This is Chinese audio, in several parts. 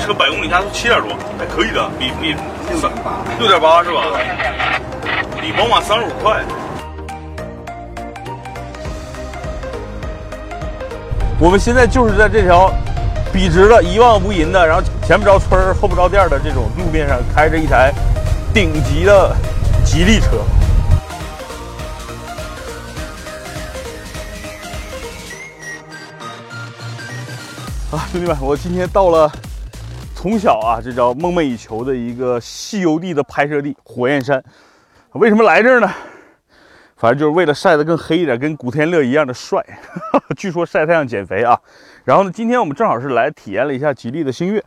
车百公里加速七点多，还可以的，比比六点八，六点八是吧？比宝马三十五快。我们现在就是在这条笔直的、一望无垠的，然后前不着村儿后不着店的这种路面上，开着一台顶级的吉利车。啊，兄弟们，我今天到了从小啊这叫梦寐以求的一个西游地的拍摄地——火焰山。为什么来这儿呢？反正就是为了晒得更黑一点，跟古天乐一样的帅。据说晒太阳减肥啊。然后呢，今天我们正好是来体验了一下吉利的星越。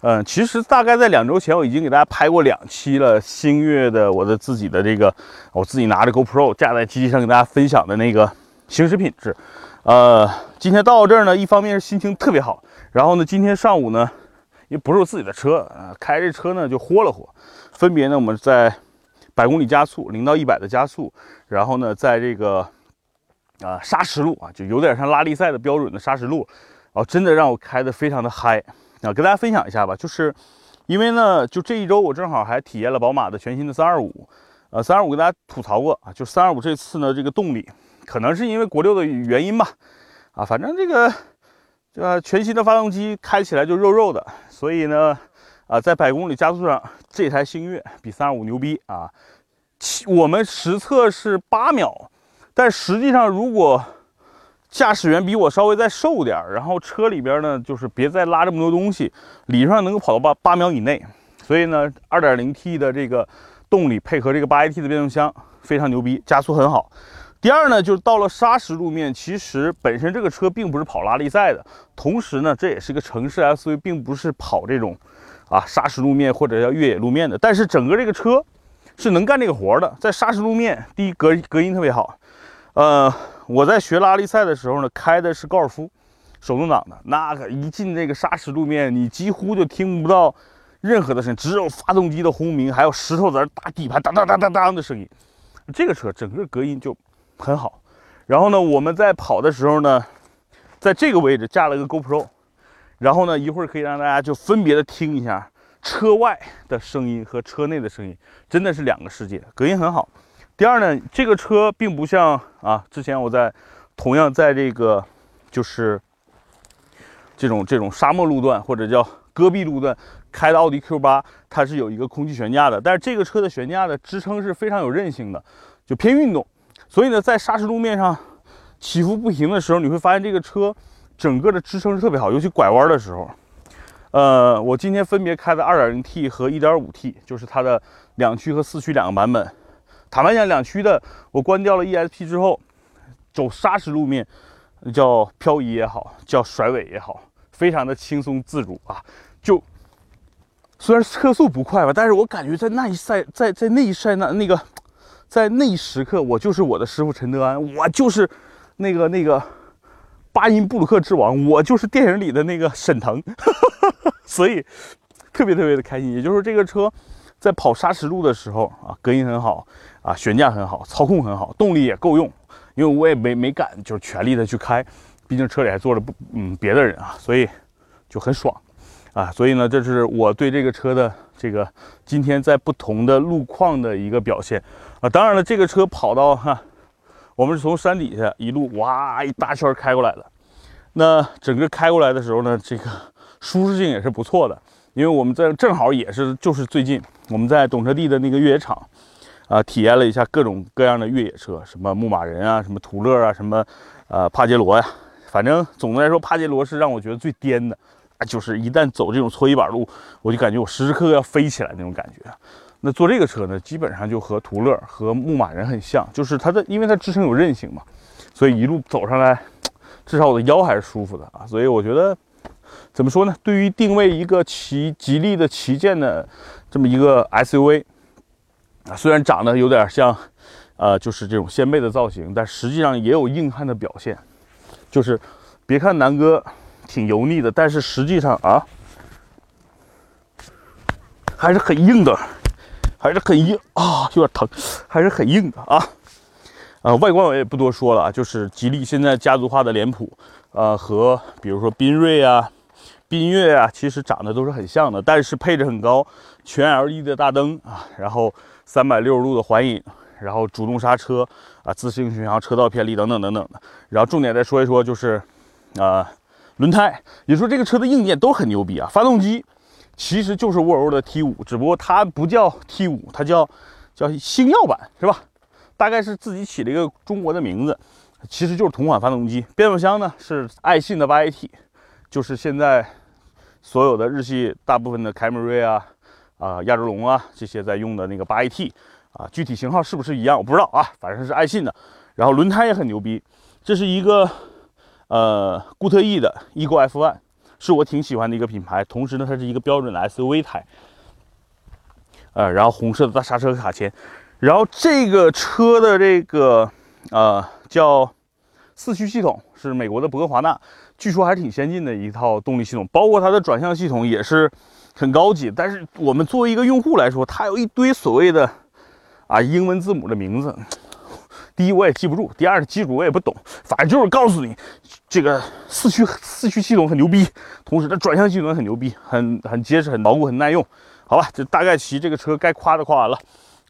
嗯，其实大概在两周前，我已经给大家拍过两期了星越的我的自己的这个，我自己拿着 GoPro 架在机器上给大家分享的那个行驶品质。呃，今天到这儿呢，一方面是心情特别好，然后呢，今天上午呢，因为不是我自己的车啊，开这车呢就豁了豁。分别呢，我们在百公里加速，零到一百的加速，然后呢，在这个啊沙石路啊，就有点像拉力赛的标准的沙石路，然后真的让我开的非常的嗨啊，跟大家分享一下吧。就是因为呢，就这一周我正好还体验了宝马的全新的三二五，呃，三二五跟大家吐槽过啊，就三二五这次呢，这个动力。可能是因为国六的原因吧，啊，反正这个，呃全新的发动机开起来就肉肉的，所以呢，啊，在百公里加速上，这台星越比三二五牛逼啊。我们实测是八秒，但实际上如果驾驶员比我稍微再瘦点然后车里边呢就是别再拉这么多东西，理论上能够跑到八八秒以内。所以呢，二点零 T 的这个动力配合这个八 AT 的变速箱非常牛逼，加速很好。第二呢，就是到了砂石路面，其实本身这个车并不是跑拉力赛的，同时呢，这也是个城市 SUV，并不是跑这种啊砂石路面或者叫越野路面的。但是整个这个车是能干这个活的，在砂石路面，第一隔隔音特别好。呃，我在学拉力赛的时候呢，开的是高尔夫，手动挡的，那个一进这个砂石路面，你几乎就听不到任何的声音，只有发动机的轰鸣，还有石头在那打底盘当当当当当的声音。这个车整个隔音就。很好，然后呢，我们在跑的时候呢，在这个位置架了个 GoPro，然后呢，一会儿可以让大家就分别的听一下车外的声音和车内的声音，真的是两个世界，隔音很好。第二呢，这个车并不像啊，之前我在同样在这个就是这种这种沙漠路段或者叫戈壁路段开的奥迪 Q8，它是有一个空气悬架的，但是这个车的悬架的支撑是非常有韧性的，就偏运动。所以呢，在砂石路面上起伏不平的时候，你会发现这个车整个的支撑是特别好，尤其拐弯的时候。呃，我今天分别开的 2.0T 和 1.5T，就是它的两驱和四驱两个版本。坦白讲，两驱的我关掉了 ESP 之后，走砂石路面叫漂移也好，叫甩尾也好，非常的轻松自如啊。就虽然车速不快吧，但是我感觉在那一赛，在在那一赛那那个。在那一时刻，我就是我的师傅陈德安，我就是那个那个巴音布鲁克之王，我就是电影里的那个沈腾，所以特别特别的开心。也就是说这个车在跑砂石路的时候啊，隔音很好啊，悬架很好，操控很好，动力也够用。因为我也没没敢就是全力的去开，毕竟车里还坐着不嗯别的人啊，所以就很爽啊。所以呢，这是我对这个车的这个今天在不同的路况的一个表现。啊，当然了，这个车跑到哈，我们是从山底下一路哇一大圈开过来的。那整个开过来的时候呢，这个舒适性也是不错的，因为我们在正好也是就是最近我们在懂车帝的那个越野场啊，体验了一下各种各样的越野车，什么牧马人啊，什么途乐啊，什么呃帕杰罗呀，反正总的来说，帕杰罗是让我觉得最颠的，就是一旦走这种搓衣板路，我就感觉我时时刻刻要飞起来那种感觉。那坐这个车呢，基本上就和途乐和牧马人很像，就是它的，因为它支撑有韧性嘛，所以一路走上来，至少我的腰还是舒服的啊。所以我觉得，怎么说呢？对于定位一个旗吉利的旗舰的这么一个 SUV 啊，虽然长得有点像，呃，就是这种掀背的造型，但实际上也有硬汉的表现。就是别看南哥挺油腻的，但是实际上啊，还是很硬的。还是很硬啊，有点疼，还是很硬的啊。呃，外观我也不多说了，就是吉利现在家族化的脸谱，呃，和比如说缤瑞啊，缤越啊，其实长得都是很像的，但是配置很高，全 LED 的大灯啊，然后三百六十度的环影，然后主动刹车啊，自适应巡航、车道偏离等等等等的。然后重点再说一说，就是啊，轮胎，也说这个车的硬件都很牛逼啊。发动机其实就是沃尔沃的 T5，只不过它不叫 T5，它叫叫星耀版，是吧？大概是自己起了一个中国的名字，其实就是同款发动机。变速箱呢是爱信的八 AT，就是现在。所有的日系大部分的凯美瑞啊、啊亚洲龙啊这些在用的那个八 AT 啊，具体型号是不是一样我不知道啊，反正是爱信的。然后轮胎也很牛逼，这是一个呃固特异的 Ego F1，是我挺喜欢的一个品牌。同时呢，它是一个标准的 SUV 胎，呃，然后红色的大刹车卡钳。然后这个车的这个呃叫四驱系统是美国的博格华纳。据说还是挺先进的一套动力系统，包括它的转向系统也是很高级。但是我们作为一个用户来说，它有一堆所谓的啊英文字母的名字，第一我也记不住，第二记住我也不懂。反正就是告诉你，这个四驱四驱系统很牛逼，同时它转向系统很牛逼，很很结实、很牢固、很耐用。好吧，这大概其这个车该夸的夸完了，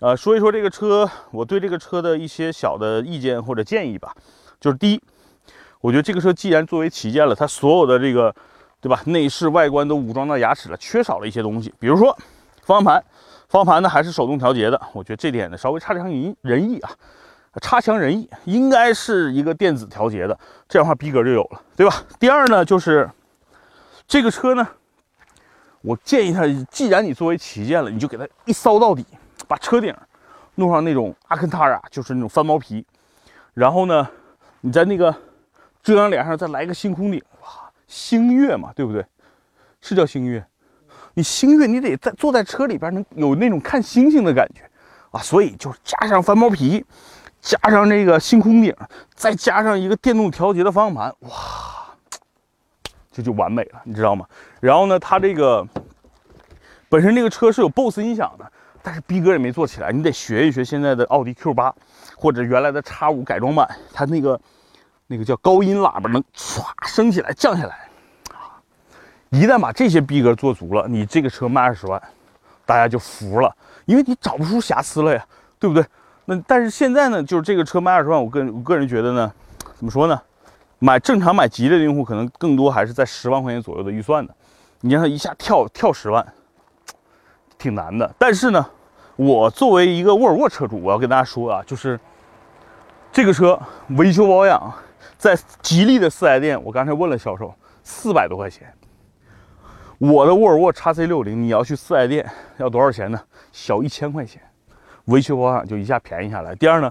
呃，说一说这个车，我对这个车的一些小的意见或者建议吧，就是第一。我觉得这个车既然作为旗舰了，它所有的这个，对吧？内饰外观都武装到牙齿了，缺少了一些东西，比如说方向盘，方向盘呢还是手动调节的，我觉得这点呢稍微差强人意啊，差强人意，应该是一个电子调节的，这样的话逼格就有了，对吧？第二呢，就是这个车呢，我建议它，既然你作为旗舰了，你就给它一骚到底，把车顶弄上那种阿肯塔拉，就是那种翻毛皮，然后呢，你在那个。遮阳帘上再来个星空顶，哇，星月嘛，对不对？是叫星月。你星月，你得在坐在车里边能有那种看星星的感觉啊。所以就是加上翻毛皮，加上这个星空顶，再加上一个电动调节的方向盘，哇，这就完美了，你知道吗？然后呢，它这个本身这个车是有 BOSS 音响的，但是逼格也没做起来，你得学一学现在的奥迪 Q8 或者原来的 X5 改装版，它那个。那个叫高音喇叭能唰升起来降下来啊！一旦把这些逼格做足了，你这个车卖二十万，大家就服了，因为你找不出瑕疵了呀，对不对？那但是现在呢，就是这个车卖二十万，我个我个人觉得呢，怎么说呢？买正常买吉利的用户可能更多还是在十万块钱左右的预算的，你让他一下跳跳十万，挺难的。但是呢，我作为一个沃尔沃车主，我要跟大家说啊，就是这个车维修保养。在吉利的四 S 店，我刚才问了销售，四百多块钱。我的沃尔沃 x C 六零，你要去四 S 店要多少钱呢？小一千块钱，维修保养就一下便宜下来。第二呢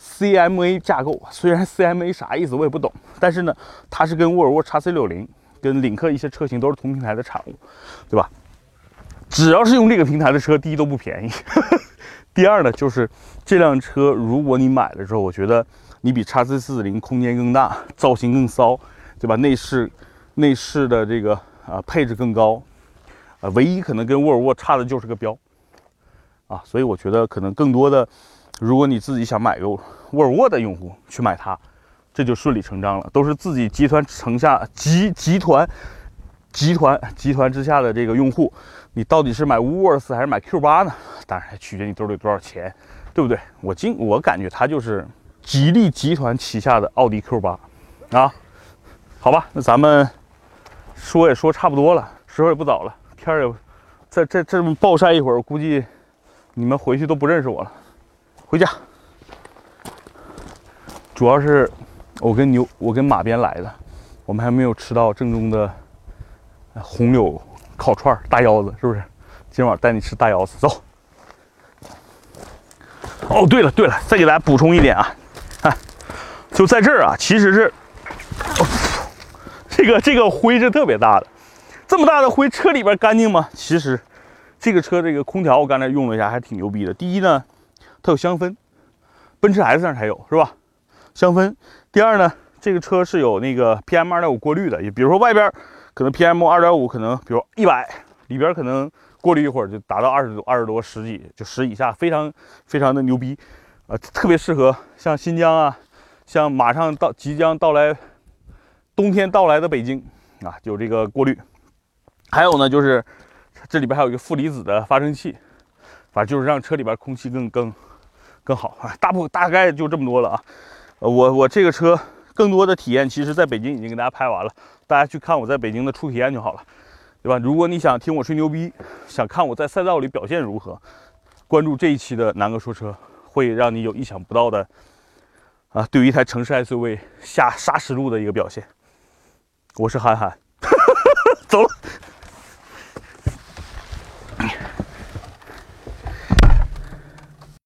，CMA 架构，虽然 CMA 啥意思我也不懂，但是呢，它是跟沃尔沃 x C 六零、跟领克一些车型都是同平台的产物，对吧？只要是用这个平台的车，第一都不便宜，第二呢，就是这辆车如果你买了之后，我觉得。你比叉 C 四四零空间更大，造型更骚，对吧？内饰，内饰的这个啊配置更高，啊，唯一可能跟沃尔沃差的就是个标，啊，所以我觉得可能更多的，如果你自己想买个沃尔沃的用户去买它，这就顺理成章了，都是自己集团城下集集团集团集团之下的这个用户，你到底是买沃尔斯还是买 Q 八呢？当然还取决你兜里多少钱，对不对？我今我感觉它就是。吉利集团旗下的奥迪 Q8，啊，好吧，那咱们说也说差不多了，时候也不早了，天儿也在这这么暴晒一会儿，估计你们回去都不认识我了。回家，主要是我跟牛，我跟马鞭来的，我们还没有吃到正宗的红柳烤串大腰子，是不是？今晚带你吃大腰子，走。哦，对了对了，再给大家补充一点啊。看就在这儿啊，其实是这个这个灰是特别大的，这么大的灰，车里边干净吗？其实这个车这个空调我刚才用了一下，还挺牛逼的。第一呢，它有香氛，奔驰 S 上才有是吧？香氛。第二呢，这个车是有那个 PM 二点五过滤的，也比如说外边可能 PM 二点五可能比如一百，里边可能过滤一会儿就达到二十多、二十多、十几，就十以下，非常非常的牛逼，呃，特别适合像新疆啊。像马上到即将到来冬天到来的北京啊，有这个过滤。还有呢，就是这里边还有一个负离子的发生器，反正就是让车里边空气更更更好啊。大部大概就这么多了啊。我我这个车更多的体验，其实在北京已经给大家拍完了，大家去看我在北京的初体验就好了，对吧？如果你想听我吹牛逼，想看我在赛道里表现如何，关注这一期的南哥说车，会让你有意想不到的啊，对于一台城市 SUV 下沙石路的一个表现。我是韩寒。